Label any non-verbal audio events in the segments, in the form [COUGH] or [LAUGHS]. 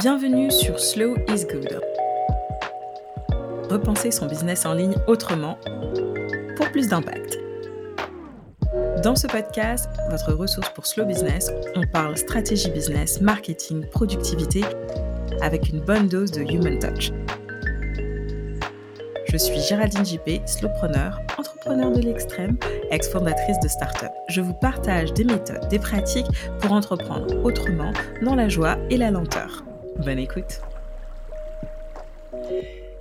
Bienvenue sur Slow is Good. Repenser son business en ligne autrement pour plus d'impact. Dans ce podcast, votre ressource pour Slow Business, on parle stratégie business, marketing, productivité avec une bonne dose de human touch. Je suis Géraldine JP, slowpreneur, entrepreneur de l'extrême, ex-fondatrice de start-up. Je vous partage des méthodes, des pratiques pour entreprendre autrement, dans la joie et la lenteur. Bonne écoute.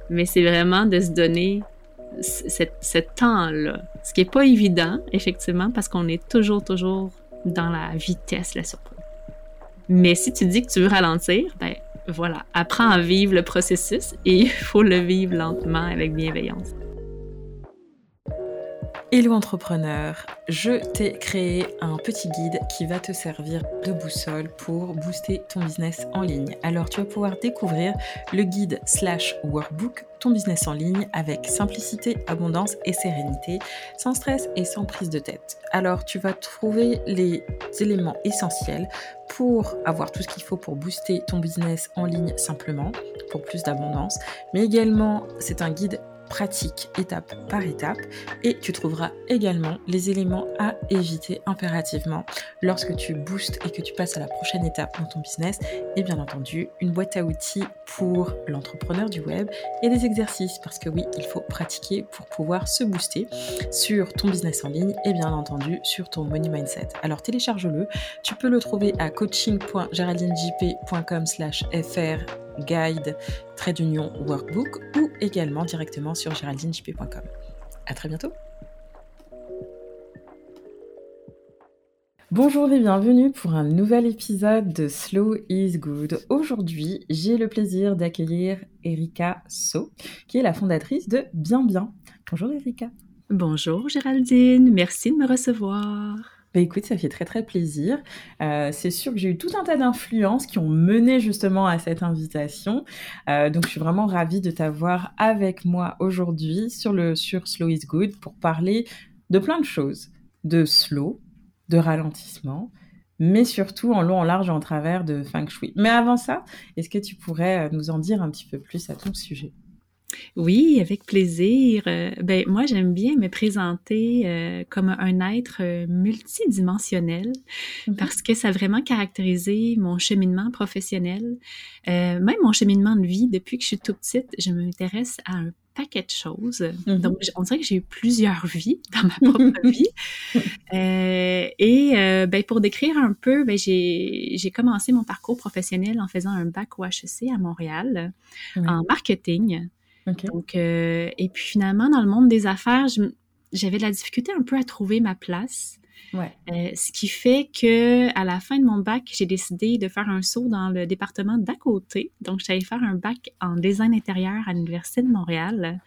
Mais c'est vraiment de se donner ce temps-là, ce qui n'est pas évident, effectivement, parce qu'on est toujours, toujours dans la vitesse, la surprise. Mais si tu dis que tu veux ralentir, ben voilà, apprends à vivre le processus et il [LAUGHS] faut le vivre lentement avec bienveillance. Hello entrepreneur, je t'ai créé un petit guide qui va te servir de boussole pour booster ton business en ligne. Alors tu vas pouvoir découvrir le guide slash workbook ton business en ligne avec simplicité, abondance et sérénité, sans stress et sans prise de tête. Alors tu vas trouver les éléments essentiels pour avoir tout ce qu'il faut pour booster ton business en ligne simplement, pour plus d'abondance. Mais également, c'est un guide pratique étape par étape. Et tu trouveras également les éléments à éviter impérativement lorsque tu boostes et que tu passes à la prochaine étape dans ton business. Et bien entendu une boîte à outils pour l'entrepreneur du web et des exercices parce que oui il faut pratiquer pour pouvoir se booster sur ton business en ligne et bien entendu sur ton money mindset. Alors télécharge-le. Tu peux le trouver à coaching.geraldinejp.com fr guide, trait d'union, workbook ou également directement sur géraldinejp.com. À très bientôt. Bonjour et bienvenue pour un nouvel épisode de Slow is Good. Aujourd'hui, j'ai le plaisir d'accueillir Erika So, qui est la fondatrice de Bien Bien. Bonjour Erika. Bonjour Géraldine, merci de me recevoir. Bah écoute, ça fait très très plaisir. Euh, c'est sûr que j'ai eu tout un tas d'influences qui ont mené justement à cette invitation. Euh, donc je suis vraiment ravie de t'avoir avec moi aujourd'hui sur le sur Slow is Good pour parler de plein de choses, de slow, de ralentissement, mais surtout en long, en large et en travers de feng shui. Mais avant ça, est-ce que tu pourrais euh, nous en dire un petit peu plus à ton sujet? Oui, avec plaisir. Euh, ben, moi, j'aime bien me présenter euh, comme un être euh, multidimensionnel mmh parce que ça a vraiment caractérisé mon cheminement professionnel, même mon cheminement de vie. Depuis que je suis toute petite, je m'intéresse à un paquet de choses. Mmh Donc, on dirait que j'ai eu plusieurs vies dans ma propre [LAUGHS] vie. et ben, pour décrire un peu, ben, j'ai commencé mon parcours professionnel en faisant un bac au HEC à Montréal en marketing. Donc, euh, et puis finalement, dans le monde des affaires, j'avais de la difficulté un peu à trouver ma place. Ouais. Euh, ce qui fait que à la fin de mon bac, j'ai décidé de faire un saut dans le département d'à côté. Donc, j'allais faire un bac en design intérieur à l'Université de Montréal.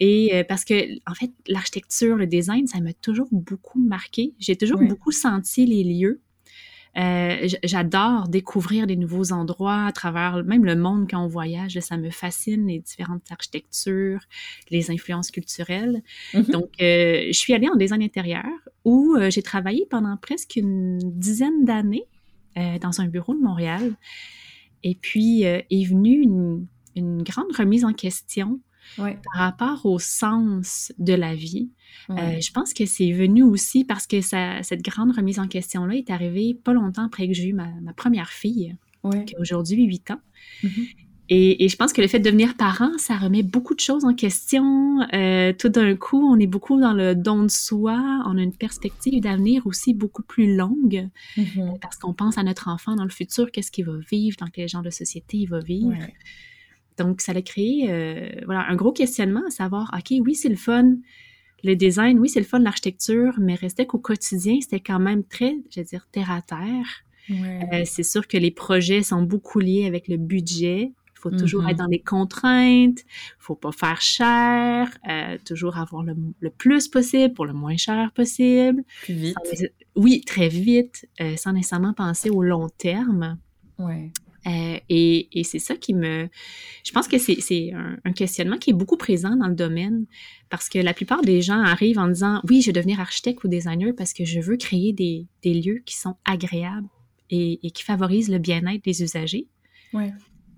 Et euh, parce que, en fait, l'architecture, le design, ça m'a toujours beaucoup marqué. J'ai toujours beaucoup senti les lieux. Euh, j'adore découvrir des nouveaux endroits à travers même le monde quand on voyage. ça me fascine les différentes architectures, les influences culturelles. Mm-hmm. Donc, euh, je suis allée en design intérieur où euh, j'ai travaillé pendant presque une dizaine d'années dans un bureau de Montréal. Et puis est venue une, une grande remise en question par rapport au sens de la vie. Euh, je pense que c'est venu aussi parce que cette grande remise en question-là est arrivée pas longtemps après que j'ai eu ma, première fille, qui a aujourd'hui 8 ans. Mm-hmm. Et, je pense que le fait de devenir parent, ça remet beaucoup de choses en question. Euh, tout d'un coup, on est beaucoup dans le don de soi. On a une perspective d'avenir aussi beaucoup plus longue mm-hmm. parce qu'on pense à notre enfant dans le futur, qu'est-ce qu'il va vivre, dans quel genre de société il va vivre. Donc, ça a créé euh, voilà, un gros questionnement à savoir, OK, oui, c'est le fun, le design, oui, c'est le fun, l'architecture, mais restait qu'au quotidien, c'était quand même très, je veux dire, terre à terre. Euh, c'est sûr que les projets sont beaucoup liés avec le budget. Il faut toujours être mm-hmm. dans les contraintes, faut pas faire cher, euh, toujours avoir le, plus possible pour le moins cher possible. Plus vite. oui, très vite, sans nécessairement penser au long terme. Ouais. Euh, et, c'est ça qui me... Je pense que c'est un, questionnement qui est beaucoup présent dans le domaine parce que la plupart des gens arrivent en disant, oui, je vais devenir architecte ou designer parce que je veux créer des, lieux qui sont agréables et, qui favorisent le bien-être des usagers.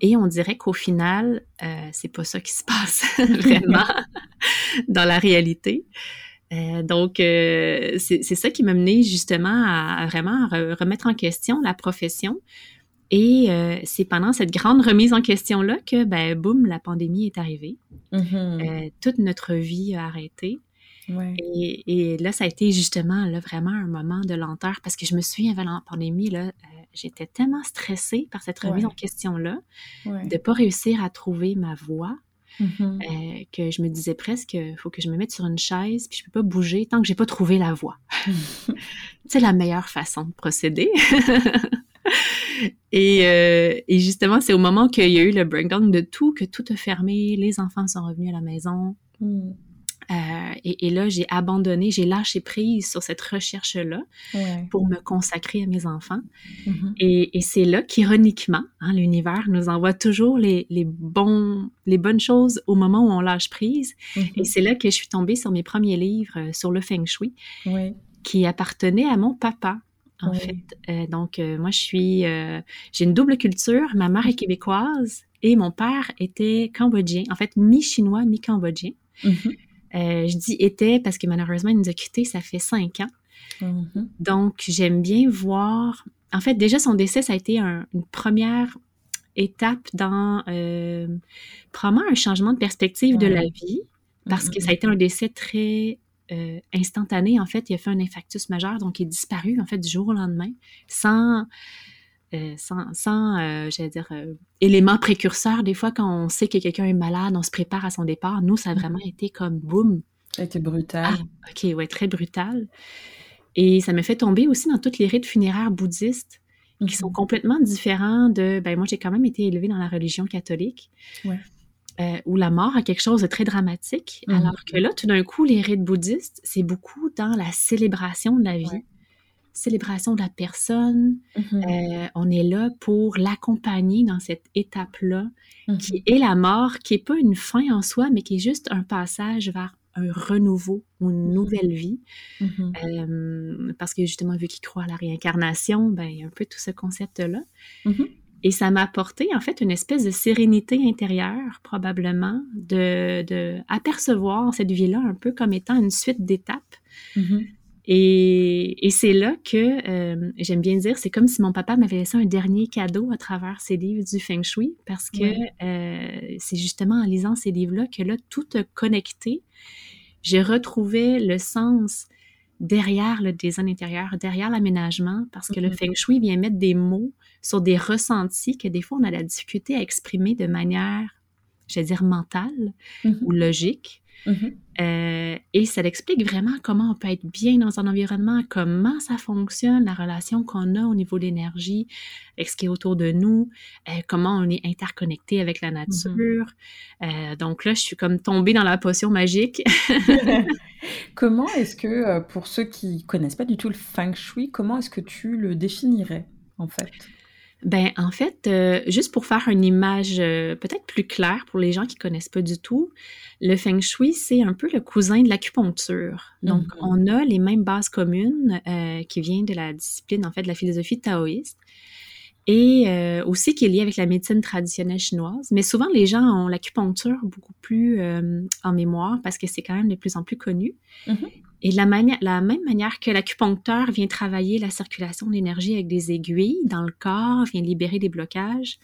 Et on dirait qu'au final, euh, c'est pas ça qui se passe [LAUGHS] vraiment [LAUGHS] dans la réalité. Euh, donc, euh, c'est ça qui m'a mené justement à, vraiment remettre en question la profession. Et euh, c'est pendant cette grande remise en question-là que, ben, boum, la pandémie est arrivée. Mm-hmm. toute notre vie a arrêté. Et, là, ça a été justement là, vraiment un moment de lenteur parce que je me suis avant la pandémie, là, j'étais tellement stressée par cette remise en question-là, de ne pas réussir à trouver ma voie. Mm-hmm. Euh, que je me disais presque, il faut que je me mette sur une chaise, puis je peux pas bouger tant que j'ai pas trouvé la voie. [LAUGHS] c'est la meilleure façon de procéder. [LAUGHS] et, euh, et, justement, c'est au moment qu'il y a eu le breakdown de tout, que tout a fermé, les enfants sont revenus à la maison. Mm. Euh, et, là, j'ai abandonné, j'ai lâché prise sur cette recherche-là pour me consacrer à mes enfants. Mm-hmm. Et, c'est là qu'ironiquement, hein, l'univers nous envoie toujours les, bons, les bonnes choses au moment où on lâche prise. Mm-hmm. Et c'est là que je suis tombée sur mes premiers livres euh, sur le feng shui, qui appartenaient à mon papa. En fait, euh, donc moi je suis, j'ai une double culture. Ma mère est québécoise et mon père était cambodgien, en fait mi-chinois, mi-cambodgien. Euh, je dis était parce que malheureusement, il nous a quittés, ça fait cinq ans. Mm-hmm. Donc, j'aime bien voir. En fait, déjà, son décès, ça a été une première étape dans euh, probablement un changement de perspective de la vie, parce que ça a été un décès très euh, instantané. En fait, il a fait un infarctus majeur, donc il est disparu, en fait, du jour au lendemain, sans euh, sans, sans euh, j'allais dire, élément précurseur. Des fois, quand on sait que quelqu'un est malade, on se prépare à son départ. Nous, ça a vraiment mm-hmm. été comme boum. Ça a été brutal. Ah, ok, ouais, très brutal. Et ça me fait tomber aussi dans toutes les rites funéraires bouddhistes qui sont mm-hmm. complètement différents de. Ben, moi, j'ai quand même été élevée dans la religion catholique. Où la mort a quelque chose de très dramatique, mm-hmm. alors que là, tout d'un coup, les rites bouddhistes, c'est beaucoup dans la célébration de la vie célébration de la personne. Mm-hmm. Euh, on est là pour l'accompagner dans cette étape-là, mm-hmm. qui est la mort, qui n'est pas une fin en soi, mais qui est juste un passage vers un renouveau ou une nouvelle vie. Euh, parce que justement, vu qu'il croit à la réincarnation, ben, il y a un peu tout ce concept-là. Et ça m'a apporté en fait une espèce de sérénité intérieure, probablement, de, de apercevoir cette vie-là un peu comme étant une suite d'étapes. Et, c'est là que euh, j'aime bien dire, c'est comme si mon papa m'avait laissé un dernier cadeau à travers ses livres du Feng Shui, parce que euh, c'est justement en lisant ces livres-là que là, tout a connecté. J'ai retrouvé le sens derrière le design intérieur, derrière l'aménagement, parce que le mm-hmm. Feng Shui vient mettre des mots sur des ressentis que des fois on a la difficulté à exprimer de manière, je vais dire, mentale mm-hmm. ou logique. Mm-hmm. Euh, et ça explique vraiment comment on peut être bien dans un environnement, comment ça fonctionne, la relation qu'on a au niveau de l'énergie, avec ce qui est autour de nous, euh, comment on est interconnecté avec la nature. Mm-hmm. Euh, donc là, je suis comme tombée dans la potion magique. [LAUGHS] comment est-ce que, pour ceux qui connaissent pas du tout le feng shui, comment est-ce que tu le définirais en fait? Ben, en fait, euh, juste pour faire une image euh, peut-être plus claire pour les gens qui connaissent pas du tout, le feng shui, c'est un peu le cousin de l'acupuncture. Donc, mm-hmm. on a les mêmes bases communes euh, qui viennent de la discipline, en fait, de la philosophie taoïste et aussi qui est lié avec la médecine traditionnelle chinoise. Mais souvent, les gens ont l'acupuncture beaucoup plus en mémoire parce que c'est quand même de plus en plus connu. Mm-hmm. Et de la, la même manière que l'acupuncteur vient travailler la circulation de l'énergie avec des aiguilles dans le corps, vient libérer des blocages,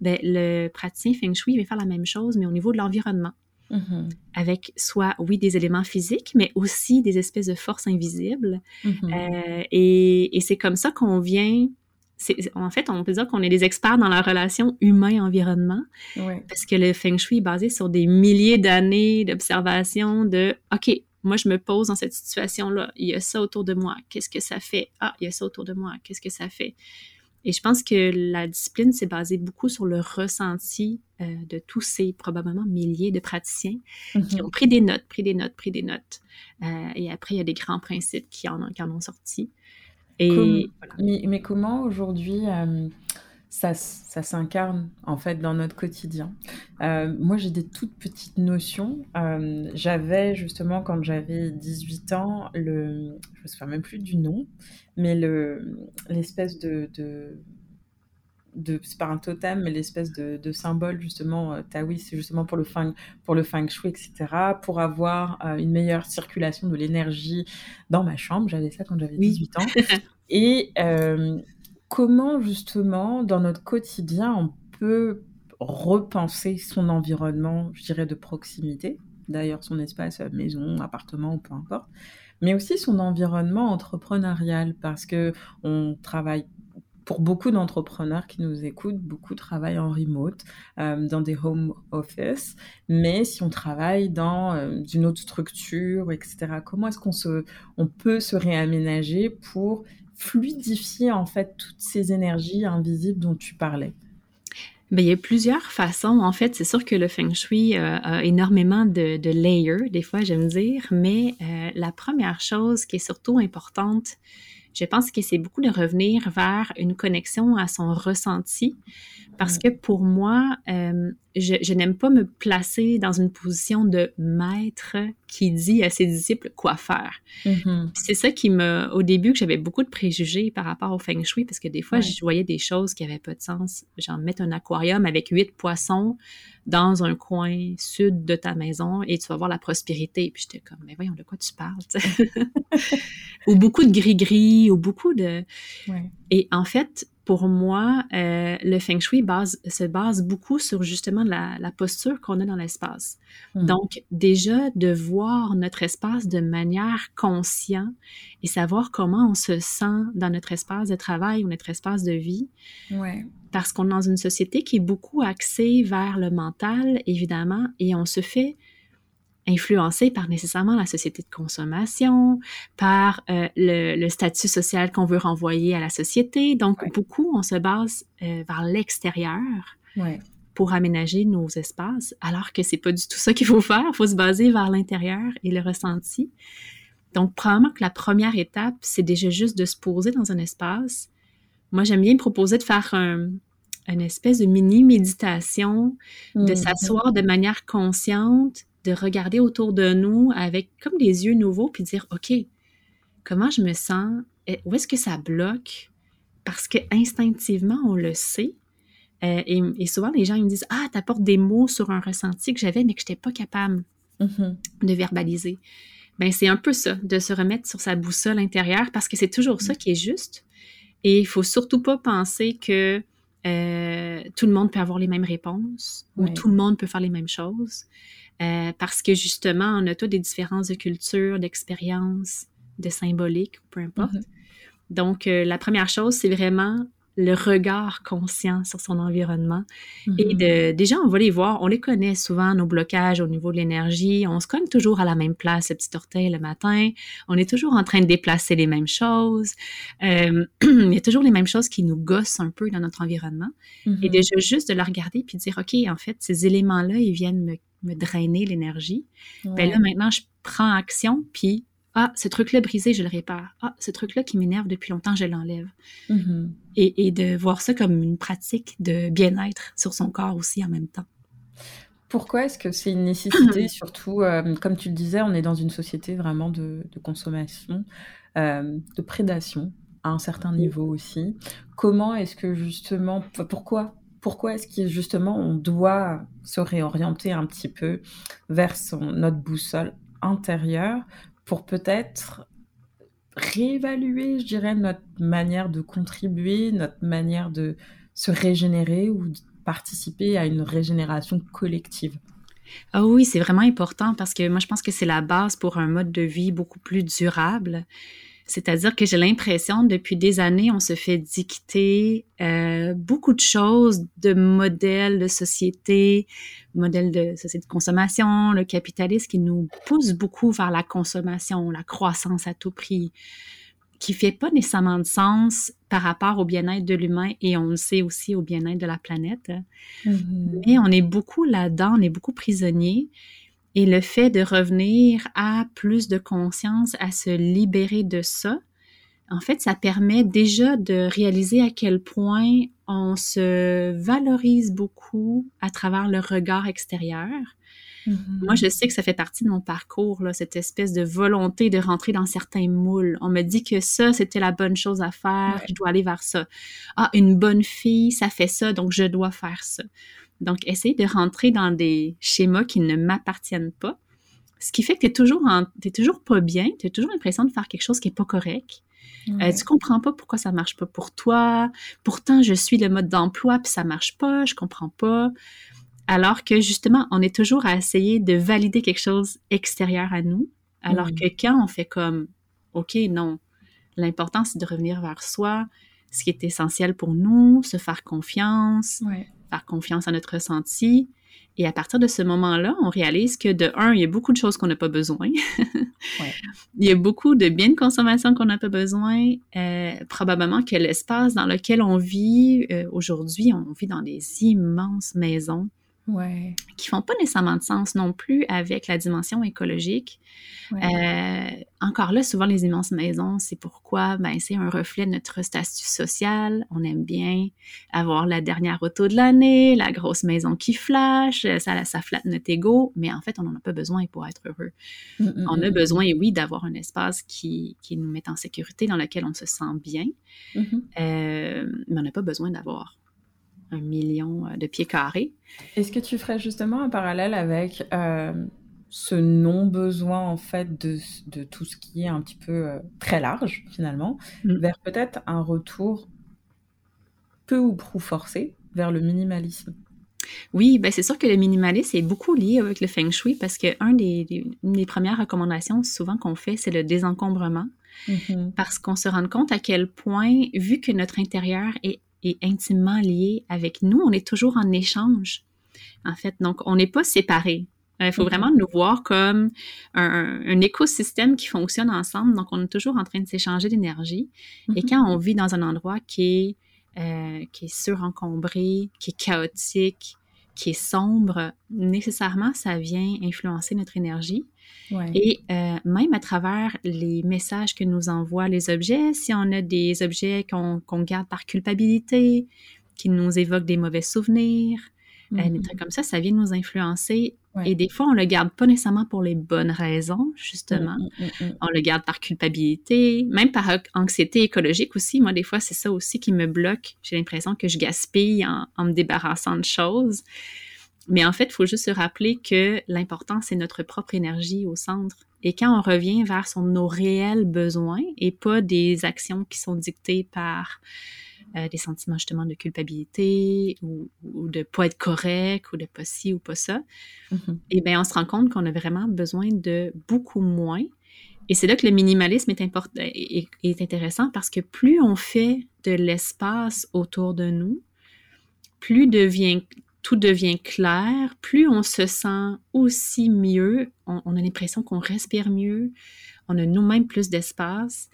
ben, le praticien Feng Shui va faire la même chose, mais au niveau de l'environnement. Mm-hmm. Avec soit, oui, des éléments physiques, mais aussi des espèces de forces invisibles. Mm-hmm. Euh, et, et c'est comme ça qu'on vient en fait, on peut dire qu'on est des experts dans la relation humain-environnement, parce que le feng shui est basé sur des milliers d'années d'observation de, OK, moi, je me pose dans cette situation-là. Il y a ça autour de moi. Qu'est-ce que ça fait? Ah, il y a ça autour de moi. Qu'est-ce que ça fait? Et je pense que la discipline s'est basée beaucoup sur le ressenti euh, de tous ces probablement milliers de praticiens qui mm-hmm. ont pris des notes, pris des notes, pris des notes. Euh, et après, il y a des grands principes qui en, ont sorti. Et, mais, comment aujourd'hui, euh, ça, ça s'incarne en fait dans notre quotidien? Euh, moi, j'ai des toutes petites notions. Euh, j'avais justement, quand j'avais 18 ans, le, je me souviens même plus du nom, mais le, l'espèce de, de, de c'est pas un totem, mais l'espèce de, de, symbole justement euh, taoïste, c'est justement pour le feng, pour le feng shui, etc. Pour avoir euh, une meilleure circulation de l'énergie dans ma chambre. J'avais ça quand j'avais 18 ans. [LAUGHS] Et euh, comment justement dans notre quotidien on peut repenser son environnement, je dirais de proximité, d'ailleurs son espace maison, appartement ou peu importe, mais aussi son environnement entrepreneurial parce que on travaille pour beaucoup d'entrepreneurs qui nous écoutent, beaucoup travaillent en remote, euh, dans des home office. Mais si on travaille dans euh, une autre structure, etc., comment est-ce qu'on se, on peut se réaménager pour fluidifier en fait toutes ces énergies invisibles dont tu parlais? Bien, il y a plusieurs façons. En fait, c'est sûr que le feng shui euh, a énormément de, de, layers, des fois, j'aime dire, mais la première chose qui est surtout importante, je pense que c'est beaucoup de revenir vers une connexion à son ressenti parce que pour moi, euh, je, n'aime pas me placer dans une position de maître qui dit à ses disciples quoi faire. Mm-hmm. C'est ça qui me, au début, que j'avais beaucoup de préjugés par rapport au feng shui parce que des fois, je voyais des choses qui n'avaient pas de sens. Genre mettre un aquarium avec huit poissons dans un coin sud de ta maison et tu vas voir la prospérité. Puis j'étais comme, mais voyons, de quoi tu parles? [LAUGHS] ou beaucoup de gris-gris, ou beaucoup de... Et en fait, pour moi, euh, le feng shui base, se base beaucoup sur justement la, posture qu'on a dans l'espace. Hmm. Donc, déjà, de voir notre espace de manière consciente et savoir comment on se sent dans notre espace de travail ou notre espace de vie. Ouais. Parce qu'on est dans une société qui est beaucoup axée vers le mental, évidemment, et on se fait influencé par nécessairement la société de consommation, par euh, le, statut social qu'on veut renvoyer à la société. Donc, beaucoup, on se base euh, vers l'extérieur pour aménager nos espaces, alors que c'est pas du tout ça qu'il faut faire. Il faut se baser vers l'intérieur et le ressenti. Donc, probablement que la première étape, c'est déjà juste de se poser dans un espace. Moi, j'aime bien proposer de faire un, une espèce de mini méditation, de mmh. s'asseoir de manière consciente, de regarder autour de nous avec comme des yeux nouveaux, puis dire, OK, comment je me sens? Où est-ce que ça bloque? Parce que instinctivement, on le sait. Euh, et, souvent, les gens ils me disent, ah, tu apportes des mots sur un ressenti que j'avais, mais que je n'étais pas capable mm-hmm. de verbaliser. Ben, c'est un peu ça, de se remettre sur sa boussole intérieure, parce que c'est toujours ça mm. qui est juste. Et il faut surtout pas penser que euh, tout le monde peut avoir les mêmes réponses ou tout le monde peut faire les mêmes choses. Euh, parce que justement, on a tous des différences de culture, d'expérience, de symbolique, peu importe. Mm-hmm. Donc, euh, la première chose, c'est vraiment le regard conscient sur son environnement. Et mm-hmm. de, déjà, on va les voir, on les connaît souvent, nos blocages au niveau de l'énergie. On se cogne toujours à la même place, le petit orteil le matin. On est toujours en train de déplacer les mêmes choses. Euh, [CLEARS THROAT] il y a toujours les mêmes choses qui nous gossent un peu dans notre environnement. Et mm-hmm. déjà, juste de la regarder puis de dire, OK, en fait, ces éléments-là, ils viennent me me drainer l'énergie. Ben là, maintenant, je prends action, puis ah, ce truc-là brisé, je le répare. Ah, ce truc-là qui m'énerve depuis longtemps, je l'enlève. Mm-hmm. et, de voir ça comme une pratique de bien-être sur son corps aussi en même temps. Pourquoi est-ce que c'est une nécessité, [CLEARS THROAT] surtout, euh, comme tu le disais, on est dans une société vraiment de, consommation, euh, de prédation à un certain niveau aussi. Comment est-ce que justement, pourquoi pourquoi est-ce que justement on doit se réorienter un petit peu vers notre boussole intérieure pour peut-être réévaluer, je dirais, notre manière de contribuer, notre manière de se régénérer ou de participer à une régénération collective? Ah oui, c'est vraiment important parce que moi, je pense que c'est la base pour un mode de vie beaucoup plus durable. C'est-à-dire que j'ai l'impression, depuis des années, on se fait dicter euh, beaucoup de choses, de modèles de société, modèles de société de consommation, le capitalisme qui nous pousse beaucoup vers la consommation, la croissance à tout prix, qui fait pas nécessairement de sens par rapport au bien-être de l'humain et on le sait aussi au bien-être de la planète. Mm-hmm. Mais on est beaucoup là-dedans, on est beaucoup prisonniers. Et le fait de revenir à plus de conscience, à se libérer de ça, en fait, ça permet déjà de réaliser à quel point on se valorise beaucoup à travers le regard extérieur. Mm-hmm. Moi, je sais que ça fait partie de mon parcours, là, cette espèce de volonté de rentrer dans certains moules. On me dit que ça, c'était la bonne chose à faire, je dois aller vers ça. Ah, une bonne fille, ça fait ça, donc je dois faire ça. Donc, essayer de rentrer dans des schémas qui ne m'appartiennent pas. Ce qui fait que tu toujours, toujours pas bien, tu as toujours l'impression de faire quelque chose qui est pas correct. Euh, tu comprends pas pourquoi ça marche pas pour toi. Pourtant, je suis le mode d'emploi puis ça marche pas, je comprends pas. Alors que justement, on est toujours à essayer de valider quelque chose extérieur à nous. Alors que quand on fait comme, OK, non, l'important c'est de revenir vers soi, ce qui est essentiel pour nous, se faire confiance, faire confiance à notre ressenti, et à partir de ce moment-là, on réalise que de un, il y a beaucoup de choses qu'on n'a pas besoin. [LAUGHS] Il y a beaucoup de biens de consommation qu'on n'a pas besoin. Euh, probablement que l'espace dans lequel on vit euh, aujourd'hui, on vit dans des immenses maisons ouais. qui font pas nécessairement de sens non plus avec la dimension écologique. Euh, encore là, souvent les immenses maisons, c'est pourquoi? Ben, c'est un reflet de notre statut social. On aime bien avoir la dernière auto de l'année, la grosse maison qui flash, ça, ça flatte notre ego, mais en fait, on n'en a pas besoin pour être heureux. Mm, mm, on a mm, besoin, oui, d'avoir un espace qui, qui, nous met en sécurité, dans lequel on se sent bien, mm-hmm. euh, mais on n'a pas besoin d'avoir un million euh, de pieds carrés. Est-ce que tu ferais justement un parallèle avec euh, ce non-besoin en fait de, de, tout ce qui est un petit peu euh, très large finalement, mm. vers peut-être un retour peu ou prou forcé vers le minimalisme? Oui, ben c'est sûr que le minimalisme est beaucoup lié avec le feng shui parce que un des, une des premières recommandations souvent qu'on fait, c'est le désencombrement. Mm-hmm. Parce qu'on se rend compte à quel point, vu que notre intérieur est est intimement lié avec nous. On est toujours en échange, en fait. Donc, on n'est pas séparés. Euh, il faut vraiment nous voir comme un, écosystème qui fonctionne ensemble. Donc, on est toujours en train de s'échanger d'énergie. Et mm-hmm. quand on vit dans un endroit qui est, euh, qui est surencombré, qui est chaotique, qui est sombre, nécessairement, ça vient influencer notre énergie. Et euh, même à travers les messages que nous envoient les objets, si on a des objets qu'on garde par culpabilité, qui nous évoquent des mauvais souvenirs, euh, des mm-hmm. trucs comme ça, ça vient nous influencer. Et des fois, on le garde pas nécessairement pour les bonnes raisons, justement. Mm, mm, on le garde par culpabilité, même par anxiété écologique aussi. Moi, des fois, c'est ça aussi qui me bloque. J'ai l'impression que je gaspille en, en me débarrassant de choses. Mais en fait, il faut juste se rappeler que l'important, c'est notre propre énergie au centre. Et quand on revient vers son, nos réels besoins et pas des actions qui sont dictées par euh, des sentiments justement de culpabilité ou, de pas être correct ou de pas ci ou pas ça, mm-hmm. et eh bien on se rend compte qu'on a vraiment besoin de beaucoup moins. Et c'est là que le minimalisme est, important, est, est intéressant parce que plus on fait de l'espace autour de nous, plus devient tout devient clair, plus on se sent aussi mieux, on, a l'impression qu'on respire mieux, on a nous-mêmes plus d'espace.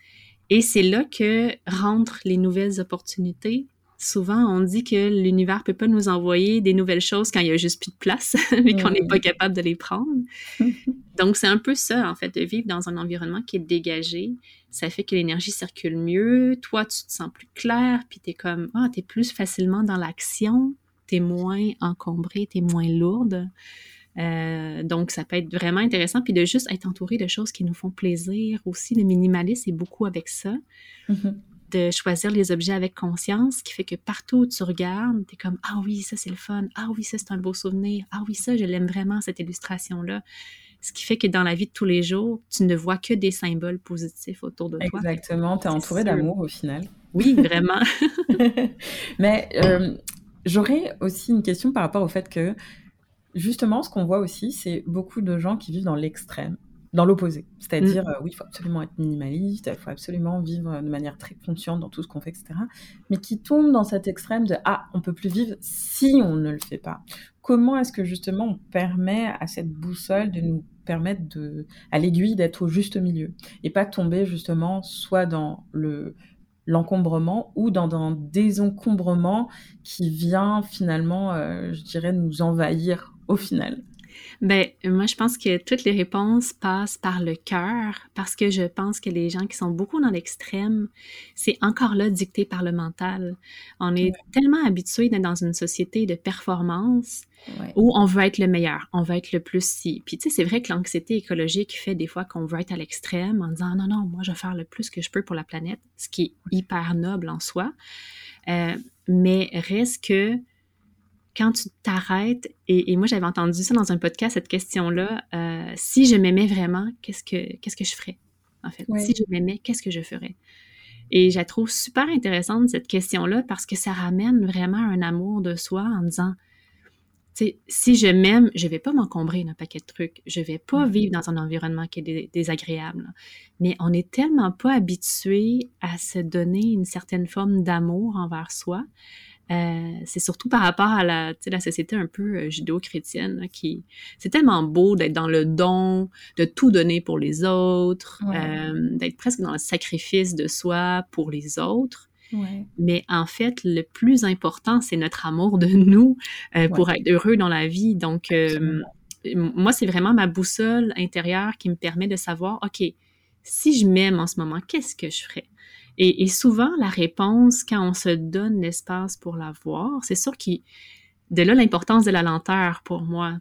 Et c'est là que rentrent les nouvelles opportunités. Souvent, on dit que l'univers peut pas nous envoyer des nouvelles choses quand il y a juste plus de place, [LAUGHS] mais qu'on n'est pas capable de les prendre. [LAUGHS] Donc, c'est un peu ça, en fait, de vivre dans un environnement qui est dégagé. Ça fait que l'énergie circule mieux. Toi, tu te sens plus clair, puis tu es comme, ah, tu es plus facilement dans l'action t'es moins encombrée, t'es moins lourde. Euh, donc, ça peut être vraiment intéressant. Puis de juste être entouré de choses qui nous font plaisir aussi. Le minimalisme est beaucoup avec ça. Mm-hmm. De choisir les objets avec conscience, qui fait que partout où tu regardes, tu es comme Ah oui, ça c'est le fun. Ah oui, ça c'est un beau souvenir. Ah oui, ça, je l'aime vraiment, cette illustration-là. Ce qui fait que dans la vie de tous les jours, tu ne vois que des symboles positifs autour de toi. Exactement, tu es entouré d'amour au final. Oui, vraiment. [LAUGHS] Mais euh, J'aurais aussi une question par rapport au fait que, justement, ce qu'on voit aussi, c'est beaucoup de gens qui vivent dans l'extrême, dans l'opposé. C'est-à-dire, mm. euh, oui, il faut absolument être minimaliste, il faut absolument vivre de manière très consciente dans tout ce qu'on fait, etc. Mais qui tombent dans cet extrême de ah, on peut plus vivre si on ne le fait pas. Comment est-ce que justement on permet à cette boussole de nous permettre de, à l'aiguille d'être au juste milieu et pas tomber justement soit dans le l'encombrement ou dans un désencombrement qui vient finalement, euh, je dirais, nous envahir au final. Ben, moi, je pense que toutes les réponses passent par le cœur parce que je pense que les gens qui sont beaucoup dans l'extrême, c'est encore là dicté par le mental. On est tellement habitué d'être dans une société de performance où on veut être le meilleur, on veut être le plus si. Puis tu sais, c'est vrai que l'anxiété écologique fait des fois qu'on veut être à l'extrême en disant non, non, moi, je vais faire le plus que je peux pour la planète, ce qui est hyper noble en soi. Euh, mais reste que quand tu t'arrêtes, et, moi j'avais entendu ça dans un podcast, cette question-là, euh, si je m'aimais vraiment, qu'est-ce que, qu'est-ce que je ferais, en fait? Si je m'aimais, qu'est-ce que je ferais? Et je la trouve super intéressante, cette question-là, parce que ça ramène vraiment un amour de soi en disant, si je m'aime, je vais pas m'encombrer d'un paquet de trucs. Je vais pas vivre dans un environnement qui est désagréable. Mais on est tellement pas habitué à se donner une certaine forme d'amour envers soi euh, c'est surtout par rapport à la, la société un peu euh, judéo-chrétienne qui c'est tellement beau d'être dans le don, de tout donner pour les autres, euh, d'être presque dans le sacrifice de soi pour les autres. Mais en fait, le plus important, c'est notre amour de nous pour être heureux dans la vie. Donc, moi, c'est vraiment ma boussole intérieure qui me permet de savoir, OK, si je m'aime en ce moment, qu'est-ce que je ferais? Et, souvent, la réponse, quand on se donne l'espace pour la voir, c'est sûr qu'il de là l'importance de la lenteur pour moi.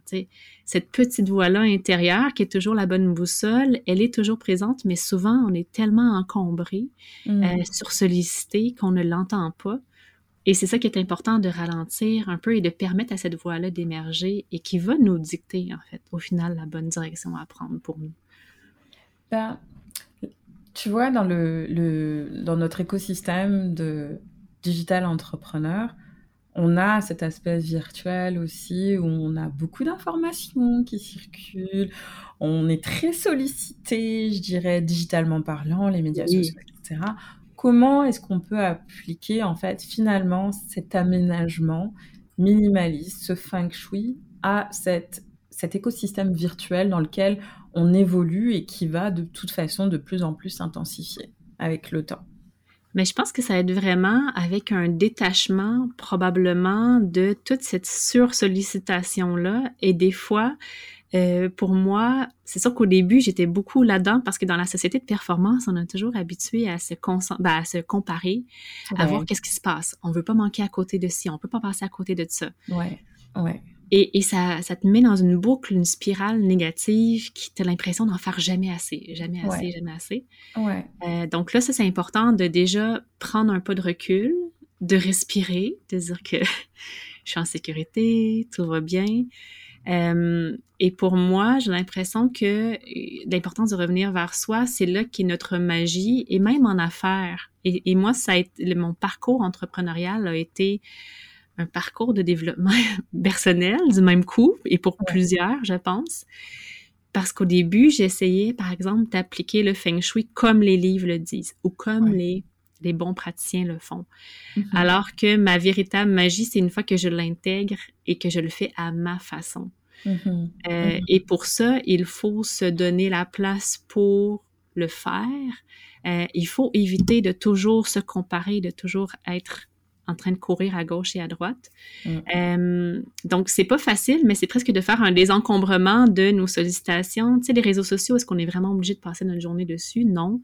Cette petite voix-là intérieure qui est toujours la bonne boussole, elle est toujours présente, mais souvent on est tellement encombré, mmh. euh, sursollicité qu'on ne l'entend pas. Et c'est ça qui est important de ralentir un peu et de permettre à cette voix-là d'émerger et qui va nous dicter, en fait, au final, la bonne direction à prendre pour nous. Ben, tu vois, dans, le, dans notre écosystème de digital entrepreneur, on a cet aspect virtuel aussi où on a beaucoup d'informations qui circulent. On est très sollicité, je dirais, digitalement parlant, les médias sociaux, etc. Comment est-ce qu'on peut appliquer, en fait, finalement, cet aménagement minimaliste, ce feng shui, à cette, cet écosystème virtuel dans lequel on évolue et qui va de toute façon de plus en plus s'intensifier avec le temps. Mais je pense que ça aide vraiment avec un détachement probablement de toute cette sursollicitation-là. Et des fois, euh, pour moi, c'est sûr qu'au début, j'étais beaucoup là-dedans parce que dans la société de performance, on est toujours habitué à se, ben, à se comparer, à voir qu'est-ce qui se passe. On veut pas manquer à côté de ci, on peut pas passer à côté de ça. Ouais, ouais. Et, ça, ça, te met dans une boucle, une spirale négative qui t'a l'impression d'en faire jamais assez, jamais assez, jamais assez. Ouais. Euh, donc là, ça, c'est important de déjà prendre un pas de recul, de respirer, de dire que [LAUGHS] je suis en sécurité, tout va bien. Euh, et pour moi, j'ai l'impression que euh, l'importance de revenir vers soi, c'est là qu'est notre magie, et même en affaires. Et, et moi, ça a été, mon parcours entrepreneurial a été un parcours de développement [LAUGHS] personnel du même coup et pour plusieurs, je pense. Parce qu'au début, j'essayais, par exemple, d'appliquer le feng shui comme les livres le disent ou comme les, les bons praticiens le font. Mm-hmm. Alors que ma véritable magie, c'est une fois que je l'intègre et que je le fais à ma façon. Mm-hmm. Euh, mm-hmm. Et pour ça, il faut se donner la place pour le faire. Euh, il faut éviter de toujours se comparer, de toujours être en train de courir à gauche et à droite. Mm. Euh, donc, c'est pas facile, mais c'est presque de faire un désencombrement de nos sollicitations. Tu sais, les réseaux sociaux, est-ce qu'on est vraiment obligé de passer notre journée dessus? Non.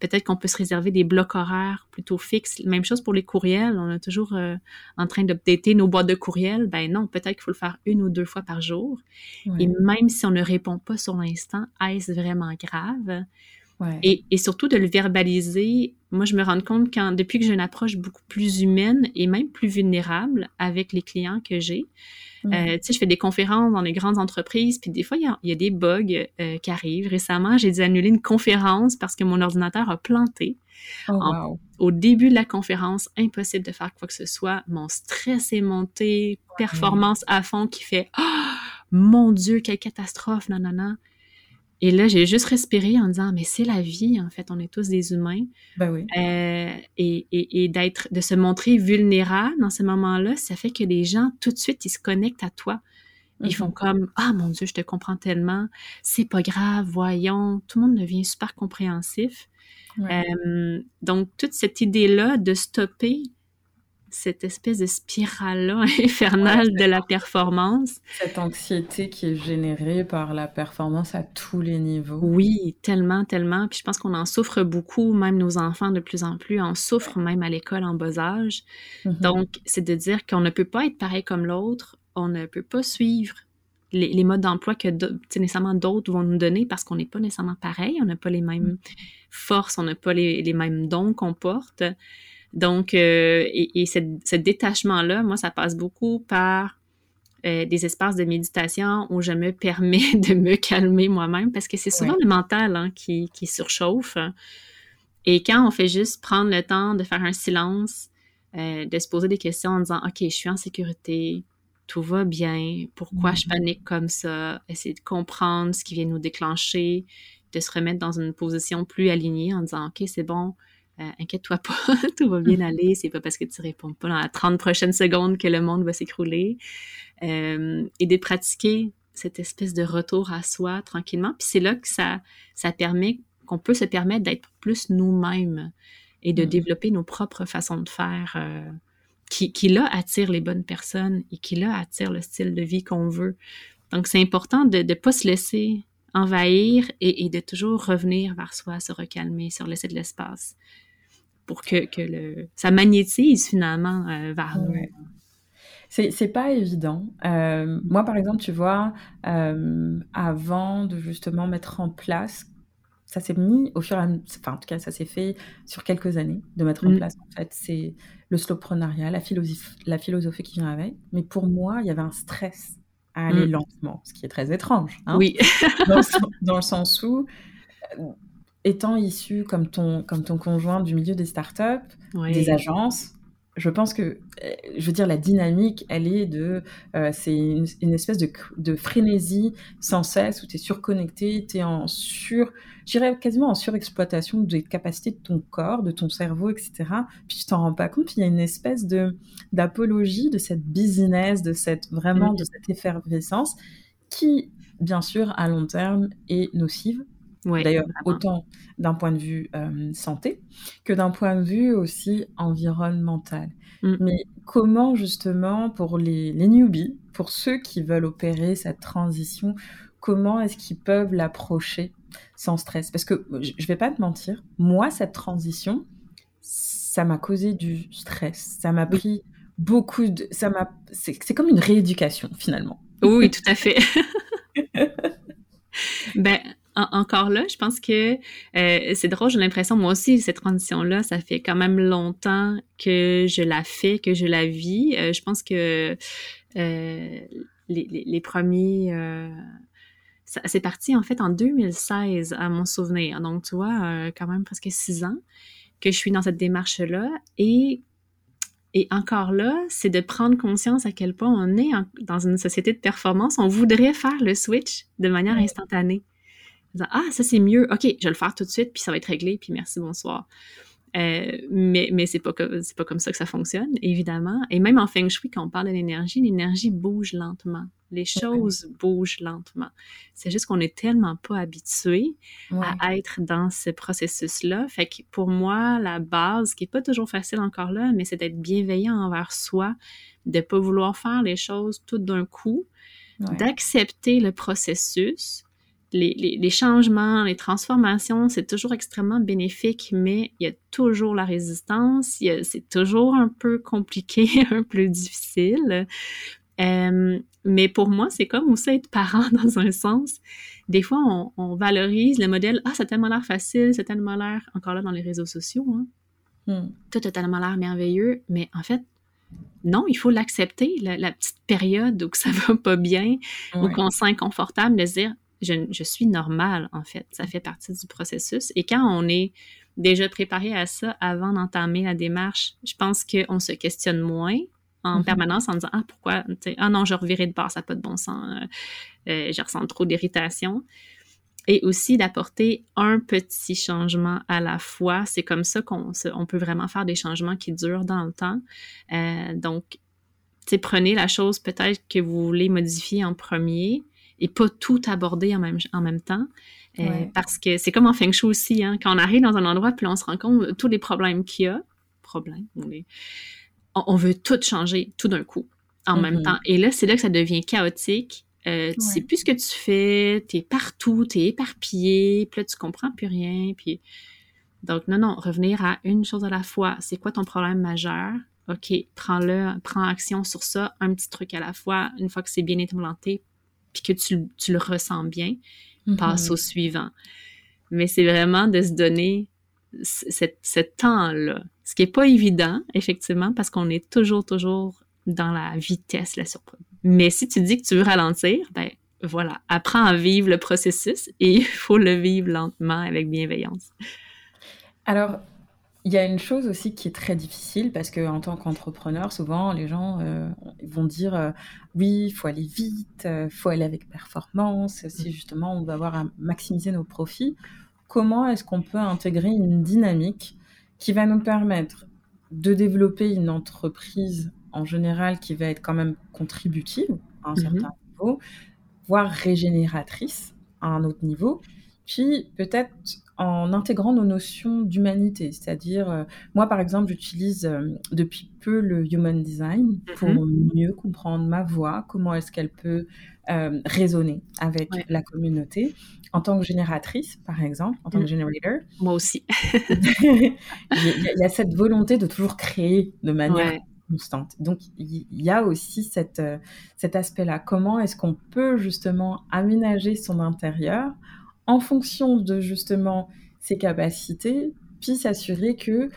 Peut-être qu'on peut se réserver des blocs horaires plutôt fixes. Même chose pour les courriels. On est toujours euh, en train d'updater nos boîtes de courriels. Ben non, peut-être qu'il faut le faire une ou deux fois par jour. Et même si on ne répond pas sur l'instant, est-ce vraiment grave? Et, surtout de le verbaliser. Moi, je me rends compte quand, depuis que j'ai une approche beaucoup plus humaine et même plus vulnérable avec les clients que j'ai, euh, tu sais, je fais des conférences dans les grandes entreprises, puis des fois, il y a, des bugs euh, qui arrivent. Récemment, j'ai dû annuler une conférence parce que mon ordinateur a planté. Oh, au début de la conférence, impossible de faire quoi que ce soit. Mon stress est monté, performance à fond qui fait « Oh, mon Dieu, quelle catastrophe, non, non, non. » Et là, j'ai juste respiré en disant, mais c'est la vie, en fait, on est tous des humains. Ben oui. Euh, et, et, et d'être, de se montrer vulnérable dans ce moment-là, ça fait que les gens, tout de suite, ils se connectent à toi. Ils font mhm. comme, ah mon Dieu, je te comprends tellement, c'est pas grave, voyons. Tout le monde devient super compréhensif. Euh, donc, toute cette idée-là de stopper, cette espèce de spirale-là infernale de la performance. Cette anxiété qui est générée par la performance à tous les niveaux. Oui, tellement, tellement. Puis je pense qu'on en souffre beaucoup, même nos enfants de plus en plus en souffrent, même à l'école en bas âge. Mm-hmm. Donc, c'est de dire qu'on ne peut pas être pareil comme l'autre, on ne peut pas suivre les, modes d'emploi que nécessairement d'autres vont nous donner parce qu'on n'est pas nécessairement pareil, on n'a pas les mêmes mm. forces, on n'a pas les, les, mêmes dons qu'on porte. Donc, euh, et, et ce détachement-là, moi, ça passe beaucoup par euh, des espaces de méditation où je me permets [LAUGHS] de me calmer moi-même parce que c'est souvent le mental hein, qui, qui surchauffe. Et quand on fait juste prendre le temps de faire un silence, euh, de se poser des questions en disant OK, je suis en sécurité, tout va bien, pourquoi je mm-hmm. panique comme ça, essayer de comprendre ce qui vient nous déclencher, de se remettre dans une position plus alignée en disant OK, c'est bon, euh, inquiète-toi pas, [LAUGHS] tout va bien [LAUGHS] aller, c'est pas parce que tu réponds pas dans la 30 prochaines secondes que le monde va s'écrouler. Euh, et de pratiquer cette espèce de retour à soi tranquillement. Puis c'est là que ça, ça permet, qu'on peut se permettre d'être plus nous-mêmes et de mm. développer nos propres façons de faire. Euh, qui, qui, là attire les bonnes personnes et qui là attire le style de vie qu'on veut. Donc c'est important de ne pas se laisser envahir et, de toujours revenir vers soi, se recalmer, se laisser de l'espace pour que, que le, ça magnétise finalement euh, vers nous. C'est pas évident. Euh, moi, par exemple, tu vois, euh, avant de justement mettre en place ça s'est mis au fur et à mesure, enfin en tout cas ça s'est fait sur quelques années de mettre en mm. place en fait c'est le slowpreneuriat, la philosophie, la philosophie qui vient avec. Mais pour moi il y avait un stress à aller mm. lentement, ce qui est très étrange. Hein. oui. dans, le, [LAUGHS] sens où euh, étant issu comme ton comme ton conjoint du milieu des startups, des agences, je pense que, euh, je veux dire, la dynamique, elle est de, euh, c'est une, espèce de, de, frénésie sans cesse où tu es surconnecté, tu es en sur, j'irais quasiment en surexploitation des capacités de ton corps, de ton cerveau, etc. Puis tu t'en rends pas compte, puis il y a une espèce de d'apologie de cette business, de cette vraiment de cette effervescence qui, bien sûr, à long terme, est nocive D'ailleurs, autant d'un point de vue euh, santé que d'un point de vue aussi environnemental. Mm. Mais comment justement pour les, les, newbies, pour ceux qui veulent opérer cette transition, comment est-ce qu'ils peuvent l'approcher sans stress? Parce que je ne vais pas te mentir, moi, cette transition, ça m'a causé du stress. Ça m'a pris beaucoup de... Ça m'a... C'est comme une rééducation finalement. Oui, tout à fait. [LAUGHS] ben, encore là, je pense que euh, c'est drôle, j'ai l'impression, moi aussi, cette transition-là, ça fait quand même longtemps que je la fais, que je la vis. Euh, je pense que euh, les, les, premiers... c'est parti en fait en 2016, à mon souvenir. Donc, tu vois, quand même presque six ans que je suis dans cette démarche-là. Et et encore là, c'est de prendre conscience à quel point on est dans une société de performance. On voudrait faire le switch de manière instantanée ah, ça c'est mieux, ok, je vais le faire tout de suite, puis ça va être réglé, puis merci, bonsoir. Euh, mais mais c'est pas c'est pas comme ça que ça fonctionne évidemment. Et même en feng shui quand on parle de l'énergie l'énergie bouge lentement. Les choses bougent lentement. C'est juste qu'on est tellement pas habitué à être dans ce processus là fait que pour moi la base qui est pas toujours facile encore là mais c'est d'être bienveillant envers soi de pas vouloir faire les choses tout d'un coup d'accepter le processus les, changements, les transformations, c'est toujours extrêmement bénéfique, mais il y a toujours la résistance, c'est toujours un peu compliqué, [LAUGHS] un peu difficile. Euh, mais pour moi, c'est comme aussi être parent [LAUGHS] dans un sens. Des fois, on, valorise le modèle « Ah, ça a tellement l'air facile, ça a tellement l'air... » Encore là, dans les réseaux sociaux, hein. Hmm. Tout a tellement l'air merveilleux, mais en fait, non, il faut l'accepter, la, petite période où ça va pas bien, où on sent inconfortable, de se dire je, suis normale, en fait. Ça fait partie du processus. Et quand on est déjà préparé à ça avant d'entamer la démarche, je pense qu'on se questionne moins en mm-hmm. permanence en disant Ah, pourquoi Ah non, je revirai de bord, ça n'a pas de bon sens. Euh, euh, je ressens trop d'irritation. Et aussi d'apporter un petit changement à la fois. C'est comme ça qu'on on peut vraiment faire des changements qui durent dans le temps. Euh, donc, prenez la chose peut-être que vous voulez modifier en premier, et pas tout aborder en même, en même temps. Euh, parce que c'est comme en Feng Shui aussi, hein, quand on arrive dans un endroit, puis on se rend compte de tous les problèmes qu'il y a, problèmes, on, veut tout changer tout d'un coup, en même mm-hmm. temps. Et là, c'est là que ça devient chaotique. Euh, tu sais plus ce que tu fais, tu es partout, tu es éparpillé, puis là, tu comprends plus rien. Puis... Donc, non, non, revenir à une chose à la fois. C'est quoi ton problème majeur? OK, prends-le, prends action sur ça, un petit truc à la fois. Une fois que c'est bien implanté, puis que tu, tu, le ressens bien, passe mm-hmm. au suivant. Mais c'est vraiment de se donner ce temps-là. Ce qui n'est pas évident, effectivement, parce qu'on est toujours, toujours dans la vitesse, la surprise. Mais si tu dis que tu veux ralentir, ben voilà, apprends à vivre le processus et il [LAUGHS] faut le vivre lentement avec bienveillance. Alors, il y a une chose aussi qui est très difficile parce que en tant qu'entrepreneur, souvent les gens euh, vont dire euh, oui, il faut aller vite, il euh, faut aller avec performance, si mm. justement on veut avoir à maximiser nos profits comment est-ce qu'on peut intégrer une dynamique qui va nous permettre de développer une entreprise en général qui va être quand même contributive à un certain mhm. niveau, voire régénératrice à un autre niveau, puis peut-être en intégrant nos notions d'humanité. C'est-à-dire, euh, moi par exemple, j'utilise euh, depuis peu le Human Design pour mhm. mieux comprendre ma voix, comment est-ce qu'elle peut euh, résonner avec la communauté en tant que génératrice, par exemple, en tant que mm. generator. Moi aussi. [LAUGHS] [LAUGHS] il, y a, cette volonté de toujours créer de manière constante. Donc, il y a aussi cette, cet aspect-là. Comment est-ce qu'on peut justement aménager son intérieur en fonction de justement ses capacités, puis s'assurer que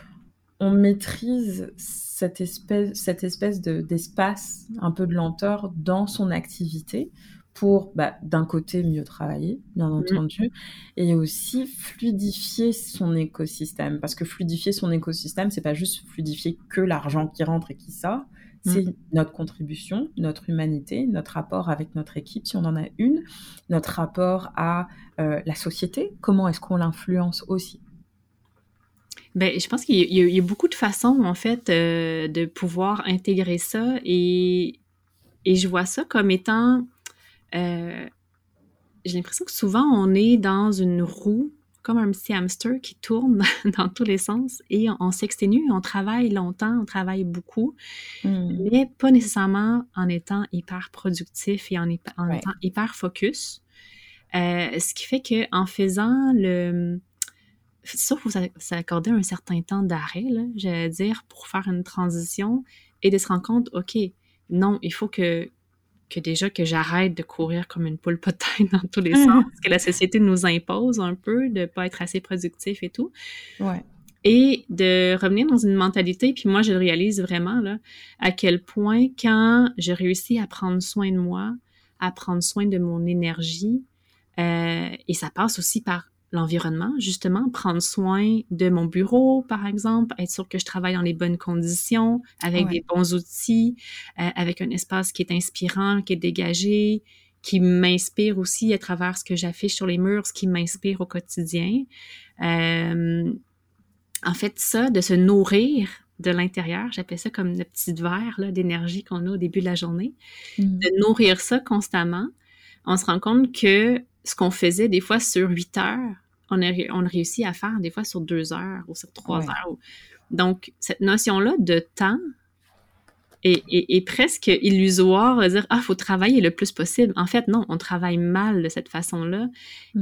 on maîtrise cette espèce, cette espèce d'espace, un peu de lenteur dans son activité pour, bah, d'un côté, mieux travailler, bien mmh. entendu, et aussi fluidifier son écosystème. Parce que fluidifier son écosystème, c'est pas juste fluidifier que l'argent qui rentre et qui sort, mmh. c'est notre contribution, notre humanité, notre rapport avec notre équipe, si on en a une, notre rapport à euh, la société, comment est-ce qu'on l'influence aussi? Ben, je pense qu'il y, a beaucoup de façons, en fait, euh, de pouvoir intégrer ça et, et je vois ça comme étant euh, j'ai l'impression que souvent on est dans une roue, comme un petit hamster qui tourne [LAUGHS] dans tous les sens et on, s'exténue, on travaille longtemps, on travaille beaucoup, hmm. mais pas nécessairement en étant hyper productif et en, étant hyper focus. Euh, ce qui fait que en faisant le sauf faut s'accorder un certain temps d'arrêt, j'allais dire, pour faire une transition et de se rendre compte, OK, non, il faut que, que déjà que j'arrête de courir comme une poule potée dans tous les mmh. sens, que la société nous impose un peu de pas être assez productif et tout. Ouais. Et de revenir dans une mentalité, puis moi je le réalise vraiment là, à quel point quand j'ai réussi à prendre soin de moi, à prendre soin de mon énergie, euh, et ça passe aussi par l'environnement, justement, prendre soin de mon bureau, par exemple, être sûr que je travaille dans les bonnes conditions, avec des bons outils, euh, avec un espace qui est inspirant, qui est dégagé, qui m'inspire aussi à travers ce que j'affiche sur les murs, ce qui m'inspire au quotidien. Euh, en fait, ça, de se nourrir de l'intérieur, j'appelle ça comme le petit verre d'énergie qu'on a au début de la journée, mmh. de nourrir ça constamment, on se rend compte que ce qu'on faisait des fois sur huit heures, on a, on réussi à faire des fois sur deux heures ou sur trois heures. Donc, cette notion-là de temps est, presque illusoire dire Ah, il faut travailler le plus possible. En fait, non, on travaille mal de cette façon-là.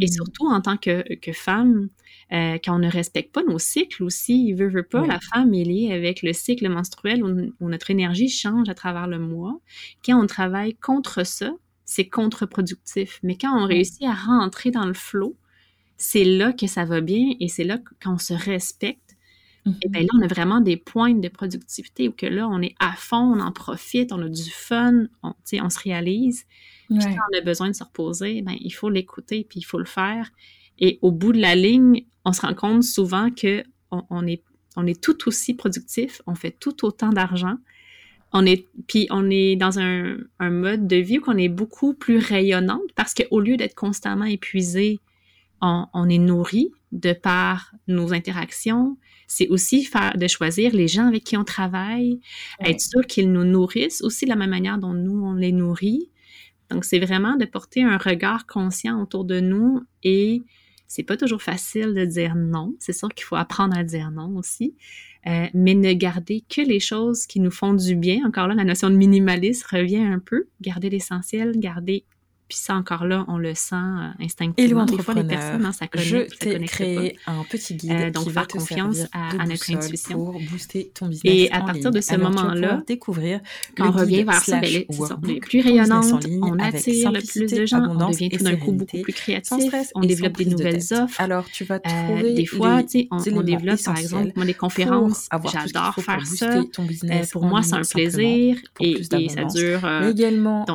Et mm. surtout en tant que, femme, euh, quand on ne respecte pas nos cycles aussi, il veut, veut pas, la femme est liée avec le cycle menstruel où, notre énergie change à travers le mois. Quand on travaille contre ça, c'est contre-productif. Mais quand on réussit à rentrer dans le flot, c'est là que ça va bien et c'est là qu'on se respecte. Et eh bien là, on a vraiment des points de productivité où que là, on est à fond, on en profite, on a du fun, on, on se réalise. Puis quand on a besoin de se reposer, ben, il faut l'écouter puis il faut le faire. Et au bout de la ligne, on se rend compte souvent que on, est, on est tout aussi productif, on fait tout autant d'argent, on est, puis on est dans un, mode de vie où on est beaucoup plus rayonnante parce qu'au lieu d'être constamment épuisé, on, est nourri de par nos interactions. C'est aussi faire, de choisir les gens avec qui on travaille, être sûr qu'ils nous nourrissent aussi de la même manière dont nous, on les nourrit. Donc, c'est vraiment de porter un regard conscient autour de nous et C'est pas toujours facile de dire non. C'est sûr qu'il faut apprendre à dire non aussi. Euh, mais ne garder que les choses qui nous font du bien. Encore là, la notion de minimalisme revient un peu. Garder l'essentiel, garder puis ça, encore là, on le sent euh, instinctivement. Des fois, les personnes, hein, ça connaît, je t'ai créé un petit guide euh, donc qui va te confiance à, à, notre intuition. pour booster ton business Et à partir de ce moment-là, découvrir on revient vers ça, ben, on est plus rayonnante, on attire le plus de gens, on devient tout d'un coup beaucoup plus créatif, on développe des nouvelles offres. Alors, tu vas euh, trouver des fois, on développe, par exemple, moi, des conférences, j'adore faire ça. Pour moi, c'est un plaisir et ça dure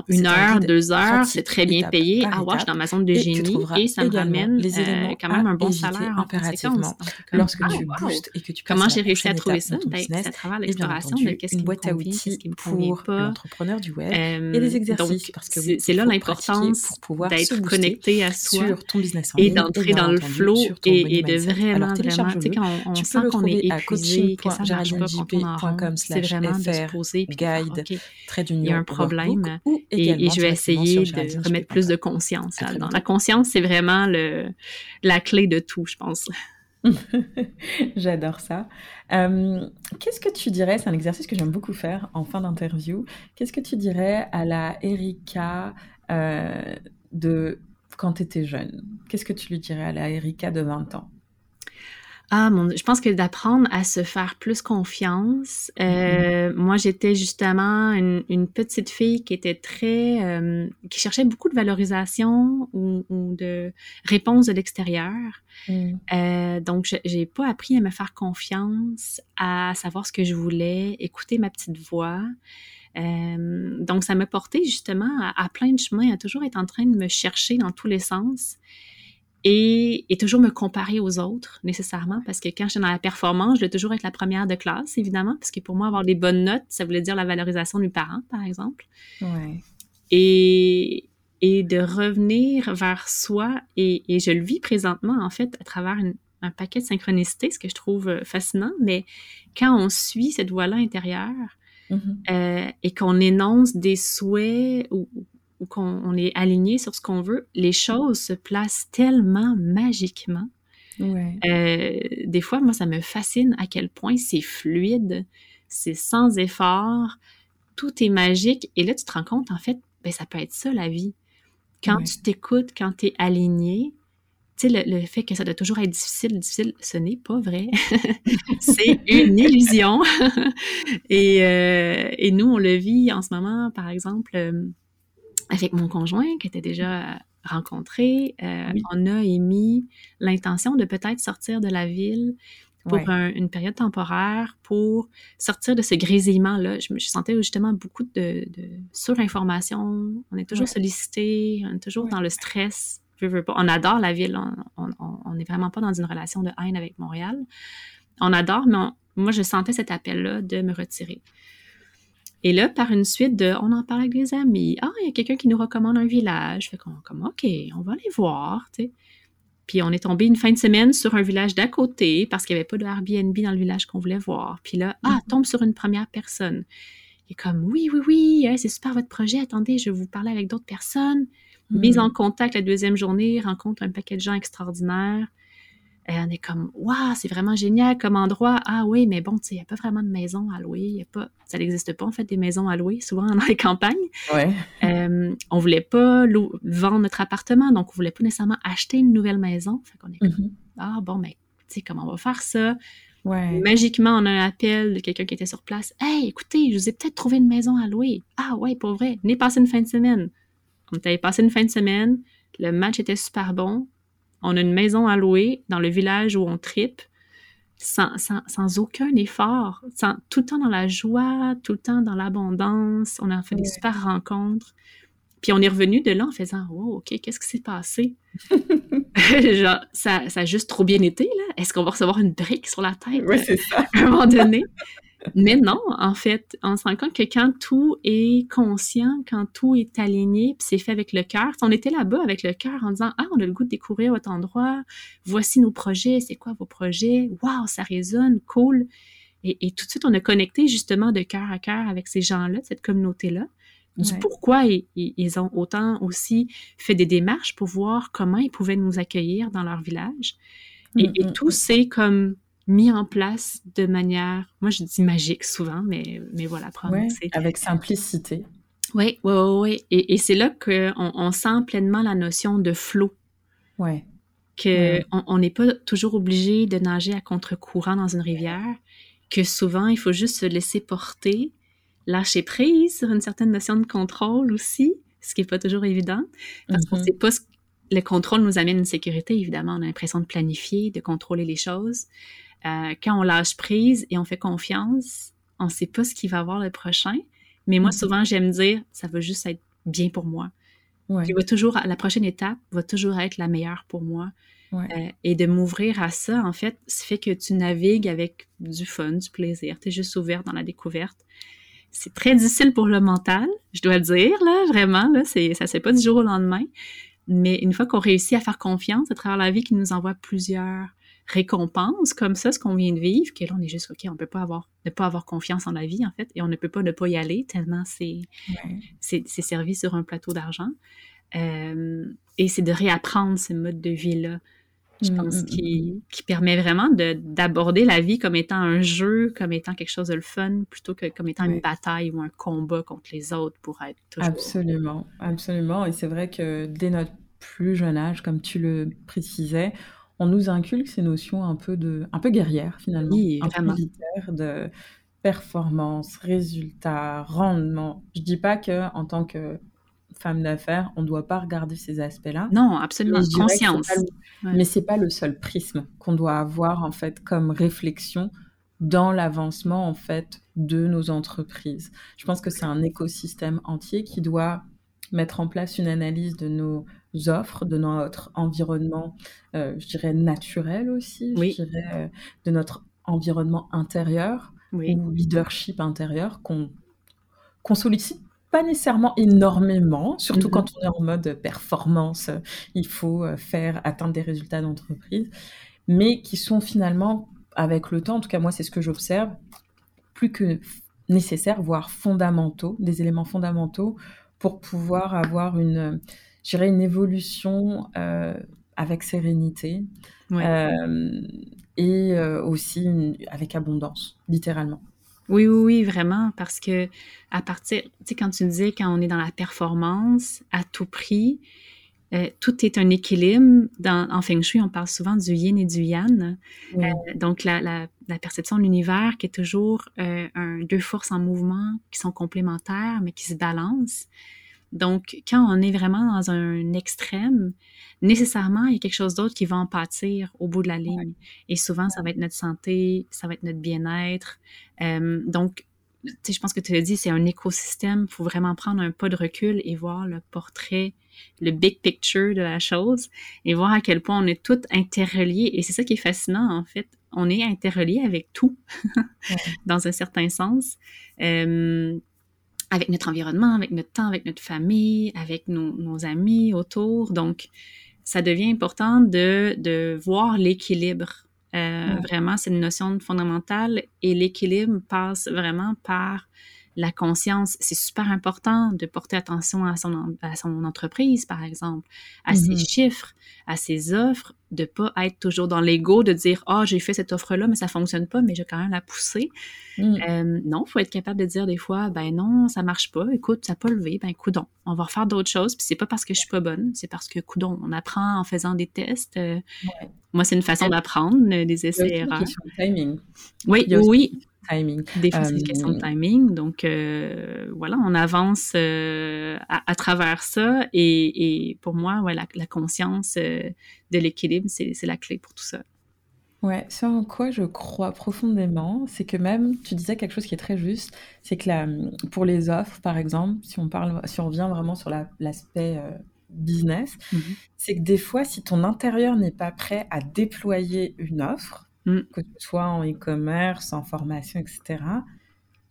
une heure, deux heures, c'est très bien payé. Ah ouais, je suis dans ma zone de génie et ça me ramène les euh, quand même un bon salaire en conséquence. Lorsque tu ah, boostes et que tu Comment j'ai réussi à trouver ça? Ben, c'est à travers l'exploration de qu'est-ce qui me convient, qu'est-ce qui me pas. l'entrepreneur du web et des exercices parce que c'est là l'importance d'être connecté à soi et d'entrer dans le flow et de vraiment, vraiment, tu sais, quand on sent qu'on est épuisé, que ça marche pas, qu'on en rond, c'est vraiment de se poser puis il y a un problème et je vais essayer de remettre plus de conscience La conscience, c'est vraiment le, la clé de tout, je pense. [LAUGHS] J'adore ça. Euh, qu'est-ce que tu dirais, c'est un exercice que j'aime beaucoup faire en fin d'interview, qu'est-ce que tu dirais à la Erika euh, de quand tu étais jeune? Qu'est-ce que tu lui dirais à la Erika de 20 ans? Ah, mon, je pense que d'apprendre à se faire plus confiance. Euh, mm-hmm. Moi, j'étais justement une, une, petite fille qui était très, euh, qui cherchait beaucoup de valorisation ou, ou de réponse de l'extérieur. Mm. Euh, donc, j'ai pas appris à me faire confiance, à savoir ce que je voulais, écouter ma petite voix. Euh, donc, ça m'a porté justement à, à, plein de chemins, à toujours être en train de me chercher dans tous les sens et, et, toujours me comparer aux autres nécessairement parce que quand j'étais dans la performance, je voulais toujours être la première de classe évidemment parce que pour moi avoir des bonnes notes, ça voulait dire la valorisation de mes parents par exemple. Ouais. Et, et de revenir vers soi et, et, je le vis présentement en fait à travers une, un paquet de synchronicité, ce que je trouve euh, fascinant, mais quand on suit cette voie-là intérieure mm-hmm. euh, et qu'on énonce des souhaits ou, ou qu'on est aligné sur ce qu'on veut, les choses se placent tellement magiquement. Ouais. Euh, des fois, moi, ça me fascine à quel point c'est fluide, c'est sans effort, tout est magique. Et là, tu te rends compte, en fait, ben, ça peut être ça, la vie. Quand tu t'écoutes, quand tu es aligné, tu sais, le, fait que ça doit toujours être difficile, difficile, ce n'est pas vrai. [LAUGHS] c'est une illusion. [LAUGHS] et, euh, et, nous, on le vit en ce moment, par exemple, euh, avec mon conjoint qui était déjà rencontré, euh, on a émis l'intention de peut-être sortir de la ville pour une période temporaire pour sortir de ce grésillement-là. Je, me sentais justement beaucoup de, de surinformation. On est toujours sollicité, on est toujours dans le stress. On adore la ville. On n'est vraiment pas dans une relation de haine avec Montréal. On adore, mais moi, je sentais cet appel-là de me retirer. Et là, par une suite de, on en parle avec des amis. Ah, il y a quelqu'un qui nous recommande un village. Fait qu'on, comme, OK, on va aller voir, tu sais. Puis on est tombé une fin de semaine sur un village d'à côté parce qu'il n'y avait pas de Airbnb dans le village qu'on voulait voir. Puis là, ah, mm-hmm. tombe sur une première personne. Il est comme, oui, oui, oui, c'est super votre projet. Attendez, je vais vous parler avec d'autres personnes. Mise mm-hmm. en contact la deuxième journée, rencontre un paquet de gens extraordinaires. Et on est comme, waouh, c'est vraiment génial comme endroit. Ah oui, mais bon, tu sais, il n'y a pas vraiment de maison à louer. Y a pas, ça n'existe pas, en fait, des maisons à louer, souvent dans [LAUGHS] les campagnes. Ouais. Euh, on voulait pas vendre notre appartement, donc on voulait pas nécessairement acheter une nouvelle maison. Fait qu'on est comme, mm-hmm. ah bon, mais tu sais, comment on va faire ça? Ouais. Magiquement, on a un appel de quelqu'un qui était sur place. Hey, écoutez, je vous ai peut-être trouvé une maison à louer. Ah ouais, pour vrai. Venez passer une fin de semaine. On était passé une fin de semaine. Le match était super bon on a une maison à louer dans le village où on tripe, sans, sans, aucun effort, sans, tout le temps dans la joie, tout le temps dans l'abondance. On a fait des super rencontres. Puis on est revenu de là en faisant Oh, OK, qu'est-ce qui s'est passé? [LAUGHS] [LAUGHS] Genre, ça, ça, a juste trop bien été, là. Est-ce qu'on va recevoir une brique sur la tête? Oui, c'est ça. [LAUGHS] À un moment donné? Mais non, en fait, on se rend compte que quand tout est conscient, quand tout est aligné, puis c'est fait avec le cœur, on était là-bas avec le cœur en disant, ah, on a le goût de découvrir votre endroit, voici nos projets, c'est quoi vos projets, waouh, ça résonne, cool. Et, tout de suite, on a connecté justement de cœur à cœur avec ces gens-là, cette communauté-là. du pourquoi ils ont autant aussi fait des démarches pour voir comment ils pouvaient nous accueillir dans leur village. Et, mm, mm, tout mm. s'est comme mis en place de manière, moi je dis magique souvent, mais, mais voilà, avec simplicité. Oui, oui, oui. Et, c'est là qu'on on sent pleinement la notion de flot. Ouais. Que on n'est pas toujours obligé de nager à contre-courant dans une rivière, que souvent il faut juste se laisser porter, lâcher prise sur une certaine notion de contrôle aussi, ce qui n'est pas toujours évident, parce qu'on mm-hmm. sait pas ce, le contrôle nous amène une sécurité, évidemment. On a l'impression de planifier, de contrôler les choses. Euh, quand on lâche prise et on fait confiance, on ne sait pas ce qui va avoir le prochain. Mais moi, mm-hmm. souvent, j'aime dire, ça va juste être bien pour moi. Ouais. va toujours, la prochaine étape va toujours être la meilleure pour moi. Euh, et de m'ouvrir à ça, en fait, ça fait que tu navigues avec du fun, du plaisir. Tu es juste ouvert dans la découverte. C'est très difficile pour le mental, je dois le dire, là, vraiment. Là, ça ne se fait pas du jour au lendemain. Mais une fois qu'on réussit à faire confiance à travers la vie qui nous envoie plusieurs récompenses comme ça, ce qu'on vient de vivre, que là, on est juste, OK, on ne peut pas avoir, ne pas avoir confiance en la vie, en fait, et on ne peut pas ne pas y aller tellement c'est c'est servi sur un plateau d'argent. Euh, et c'est de réapprendre ce mode de vie-là, je pense, mm, mm, qui, mm. qui, permet vraiment d'aborder la vie comme étant un jeu, comme étant quelque chose de le fun, plutôt que comme étant une bataille ou un combat contre les autres pour être toujours... Absolument, absolument. Et c'est vrai que dès notre plus jeune âge, comme tu le précisais, on nous inculque ces notions un peu de, un peu guerrières finalement, oui, un peu militaires de performance, résultat, rendement. Je dis pas que en tant que femme d'affaires, on ne doit pas regarder ces aspects-là. Non, absolument, conscience. Mais c'est pas le seul prisme qu'on doit avoir en fait comme réflexion dans l'avancement en fait de nos entreprises. Je pense que c'est un écosystème entier qui doit mettre en place une analyse de nos offres, de notre environnement, euh, je dirais naturel aussi, je dirais euh, de notre environnement intérieur ou leadership intérieur qu'on qu'on sollicite pas nécessairement énormément, surtout mm-hmm. quand on est en mode performance, il faut euh, faire atteindre des résultats d'entreprise, mais qui sont finalement, avec le temps, en tout cas moi c'est ce que j'observe, plus que nécessaires, voire fondamentaux, des éléments fondamentaux pour pouvoir avoir une, je dirais, une évolution euh, avec sérénité euh, et aussi avec abondance, littéralement. Oui, oui, oui, vraiment, parce que à partir, tu sais, quand tu disais quand on est dans la performance à tout prix, euh, tout est un équilibre. Dans, en Feng Shui, on parle souvent du yin et du yang. Euh, donc, la, la, la, perception de l'univers qui est toujours euh, un, deux forces en mouvement qui sont complémentaires, mais qui se balancent. Donc, quand on est vraiment dans un extrême, nécessairement, il y a quelque chose d'autre qui va en pâtir au bout de la ligne. Et souvent, ça va être notre santé, ça va être notre bien-être. Euh, donc, je pense que tu l'as dit, c'est un écosystème. Il faut vraiment prendre un pas de recul et voir le portrait, le big picture de la chose et voir à quel point on est tous interreliés. Et c'est ça qui est fascinant, en fait. On est interreliés avec tout, [LAUGHS] dans un certain sens. Euh, avec notre environnement, avec notre temps, avec notre famille, avec nos, amis autour. Donc, ça devient important de, de voir l'équilibre. Euh, Vraiment, c'est une notion fondamentale et l'équilibre passe vraiment par la conscience, c'est super important de porter attention à son, à son entreprise, par exemple, à ses mm-hmm. chiffres, à ses offres, de pas être toujours dans l'ego, de dire ah oh, j'ai fait cette offre là mais ça fonctionne pas mais j'ai quand même la pousser. Mm. Euh, non, faut être capable de dire des fois ben non ça marche pas, écoute ça n'a pas levé, ben coudon, on va refaire d'autres choses puis c'est pas parce que je suis pas bonne, c'est parce que coudon on apprend en faisant des tests. Euh, moi c'est une façon d'apprendre des essais erreurs. Oui, oui, timing. Des fois, c'est une question de euh, timing. Donc, euh, voilà, on avance euh, à, travers ça. Et, pour moi, ouais, la, conscience de l'équilibre, c'est la clé pour tout ça. Ouais, ce en quoi je crois profondément, c'est que même, tu disais quelque chose qui est très juste, c'est que la, pour les offres, par exemple, si on parle, si on revient vraiment sur l'aspect business, mm-hmm. c'est que des fois, si ton intérieur n'est pas prêt à déployer une offre, Mm. que ce soit en e-commerce, en formation, etc.,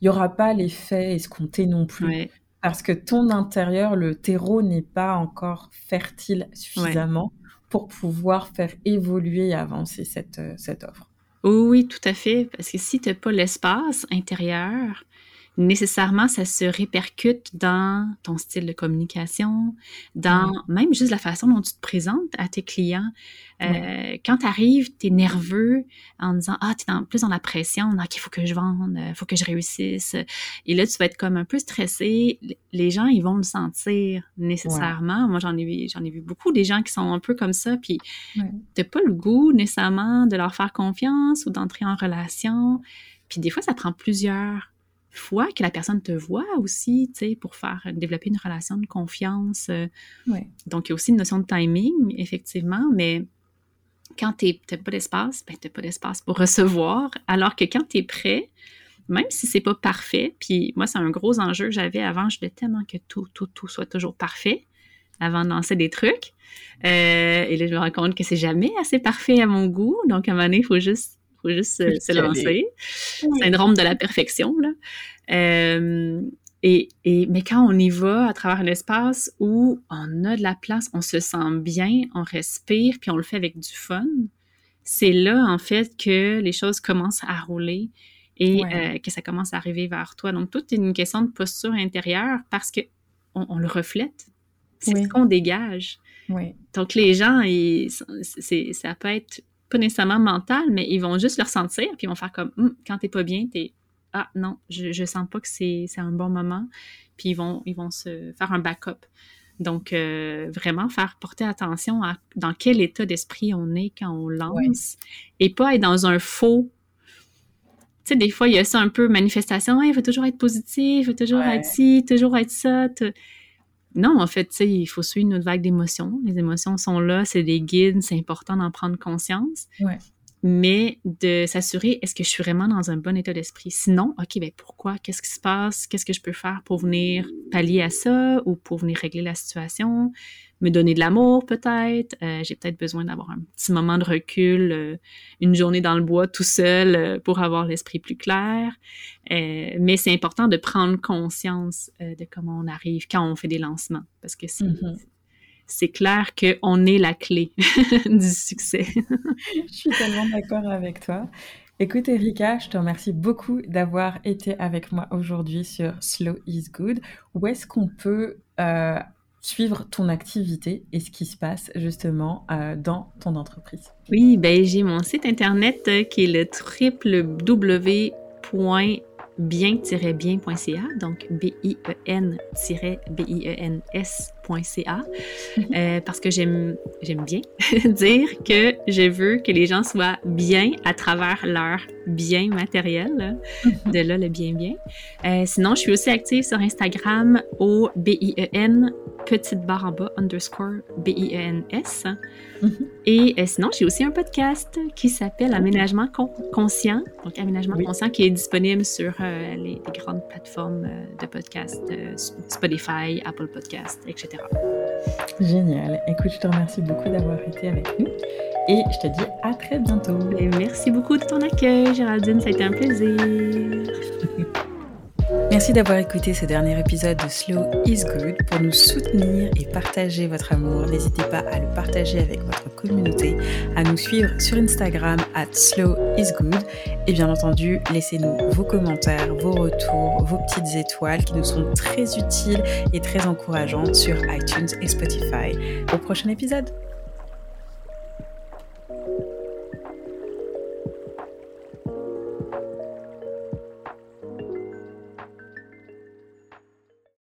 il n'y aura pas l'effet escompté non plus. Parce que ton intérieur, le terreau n'est pas encore fertile suffisamment pour pouvoir faire évoluer et avancer cette, euh, cette offre. Oui, tout à fait. Parce que si tu n'as pas l'espace intérieur, nécessairement, ça se répercute dans ton style de communication, dans même juste la façon dont tu te présentes à tes clients. Euh, quand tu arrives, tu es nerveux en disant Ah, tu es plus dans la pression, OK, il faut que je vende, il faut que je réussisse. Et là, tu vas être comme un peu stressé. Les gens, ils vont le sentir nécessairement. Moi, j'en ai, vu, j'en ai vu beaucoup des gens qui sont un peu comme ça, puis tu pas le goût nécessairement de leur faire confiance ou d'entrer en relation. Puis des fois, ça prend plusieurs fois que la personne te voit aussi, tu sais, pour faire développer une relation de confiance. Euh. Donc, il y a aussi une notion de timing, effectivement, mais quand tu n'as pas d'espace, ben, tu n'as pas d'espace pour recevoir, alors que quand tu es prêt, même si c'est pas parfait, puis moi, c'est un gros enjeu que j'avais avant, je voulais tellement que tout, tout, tout soit toujours parfait avant de lancer des trucs. Euh, et là, je me rends compte que c'est jamais assez parfait à mon goût. Donc, à un moment donné, il faut juste faut juste se, lancer. Syndrome de la perfection, là. Euh, et, et, mais quand on y va à travers un espace où on a de la place, on se sent bien, on respire, puis on le fait avec du fun, c'est là, en fait, que les choses commencent à rouler et euh, que ça commence à arriver vers toi. Donc, tout est une question de posture intérieure parce que on, le reflète. C'est ce qu'on dégage. Donc, les gens, ça peut être pas nécessairement mental, mais ils vont juste le ressentir, puis ils vont faire comme, hum, quand t'es pas bien, t'es, ah non, je, je sens pas que c'est, un bon moment, puis ils vont, ils vont se faire un backup. Donc, euh, vraiment faire porter attention à dans quel état d'esprit on est quand on lance et pas être dans un faux. Tu sais, des fois, il y a ça un peu manifestation, il faut toujours être positif, il faut toujours être ci, toujours être ça. Non, en fait, il faut suivre notre vague d'émotions. Les émotions sont là, c'est des guides, c'est important d'en prendre conscience. Mais de s'assurer, est-ce que je suis vraiment dans un bon état d'esprit? Sinon, OK, ben pourquoi? Qu'est-ce qui se passe? Qu'est-ce que je peux faire pour venir pallier à ça ou pour venir régler la situation? Me donner de l'amour peut-être. Euh, j'ai peut-être besoin d'avoir un petit moment de recul, euh, une journée dans le bois tout seul euh, pour avoir l'esprit plus clair. mais c'est important de prendre conscience de comment on arrive quand on fait des lancements parce que c'est mm-hmm. c'est clair qu'on est la clé [LAUGHS] du succès. je suis tellement d'accord avec toi. Écoute Erika, je te remercie beaucoup d'avoir été avec moi aujourd'hui sur Slow is Good. Où est-ce qu'on peut suivre ton activité et ce qui se passe justement euh, dans ton entreprise. Oui, ben j'ai mon site internet euh, qui est le www bien-bien.ca, donc Euh, parce que j'aime, bien dire que je veux que les gens soient bien à travers leur bien matériel, mhm. de là le bien-bien. Euh, sinon, je suis aussi active sur Instagram au B-I-E-N, petite barre en bas, underscore B-I-E-N-S. Mhm. Et euh, sinon, j'ai aussi un podcast qui s'appelle Aménagement conscient, donc Aménagement conscient qui est disponible sur euh, les, grandes plateformes euh, de podcast, euh, Spotify, Apple Podcast, etc. Génial. Écoute, je te remercie beaucoup d'avoir été avec nous et je te dis à très bientôt. Et merci beaucoup de ton accueil, Géraldine. Ça a été un plaisir. [LAUGHS] Merci d'avoir écouté ce dernier épisode de Slow is Good. Pour nous soutenir et partager votre amour, n'hésitez pas à le partager avec votre communauté, à nous suivre sur Instagram at Slow is Good et bien entendu, laissez-nous vos commentaires, vos retours, vos petites étoiles qui nous sont très utiles et très encourageantes sur iTunes et Spotify. Au prochain épisode!